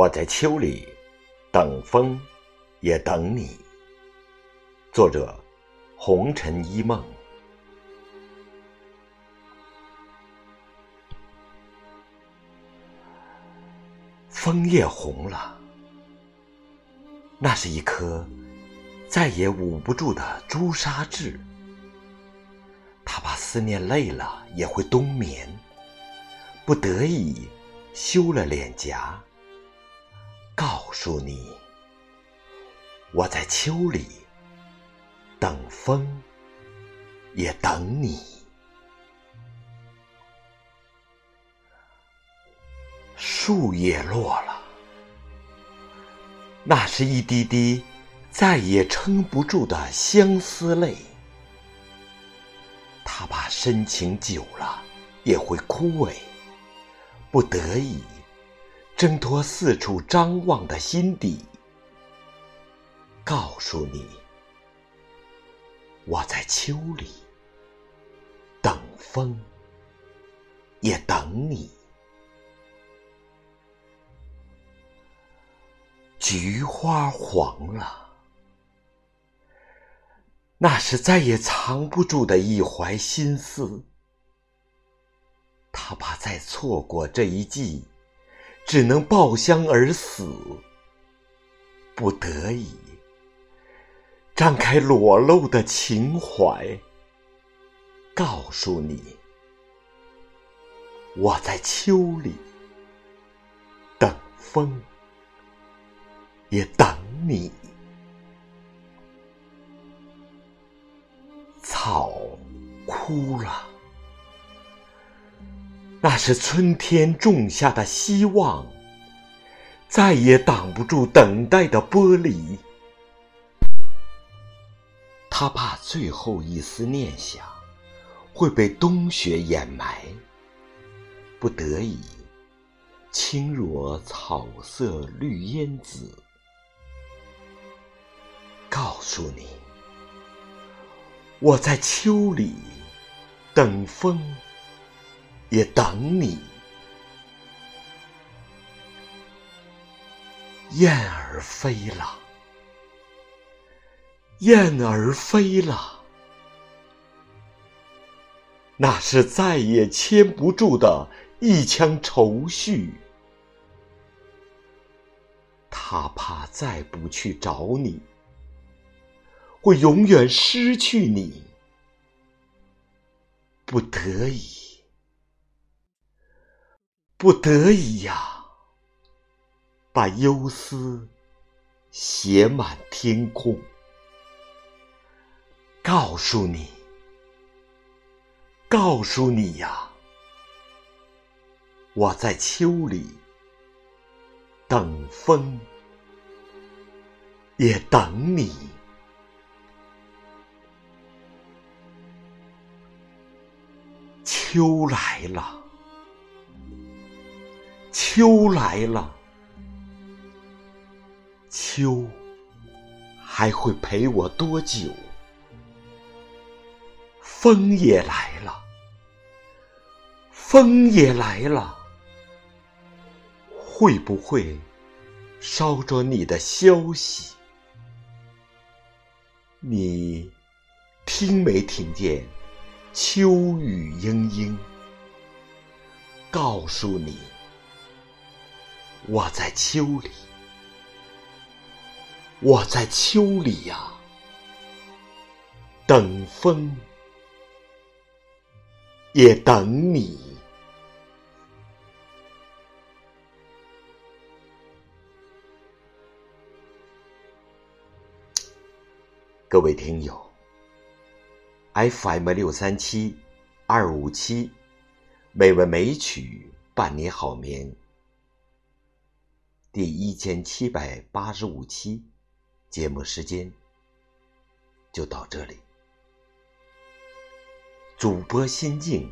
我在秋里等风，也等你。作者：红尘一梦。枫叶红了，那是一颗再也捂不住的朱砂痣。他把思念累了也会冬眠，不得已羞了脸颊，告诉你，我在秋里等风，也等你。树叶落了，那是一滴滴再也撑不住的相思泪。他怕深情久了也会枯萎，不得已挣脱四处张望的心底，告诉你，我在秋里等风，也等你。菊花黄了。那是再也藏不住的一怀心思，他怕再错过这一季，只能抱香而死。不得已，张开裸露的情怀，告诉你，我在秋里等风，也等你。草枯了，那是春天种下的希望，再也挡不住等待的剥离。他怕最后一丝念想会被冬雪掩埋，不得已轻若草色绿烟紫，告诉你。我在秋里等风，也等你。雁儿飞了，雁儿飞了，那是再也牵不住的一腔愁绪。他怕再不去找你。会永远失去你，不得已，不得已呀！把忧思写满天空，告诉你，告诉你呀，我在秋里等风，也等你。秋来了，秋来了，秋还会陪我多久？风也来了，风也来了，会不会捎着你的消息？你听没听见？秋雨嘤嘤，告诉你，我在秋里，我在秋里呀，等风，也等你。各位听友。FM 六三七二五七，美文美曲伴你好眠。第一千七百八十五期节目时间就到这里。主播心静，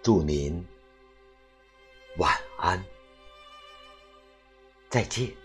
祝您晚安，再见。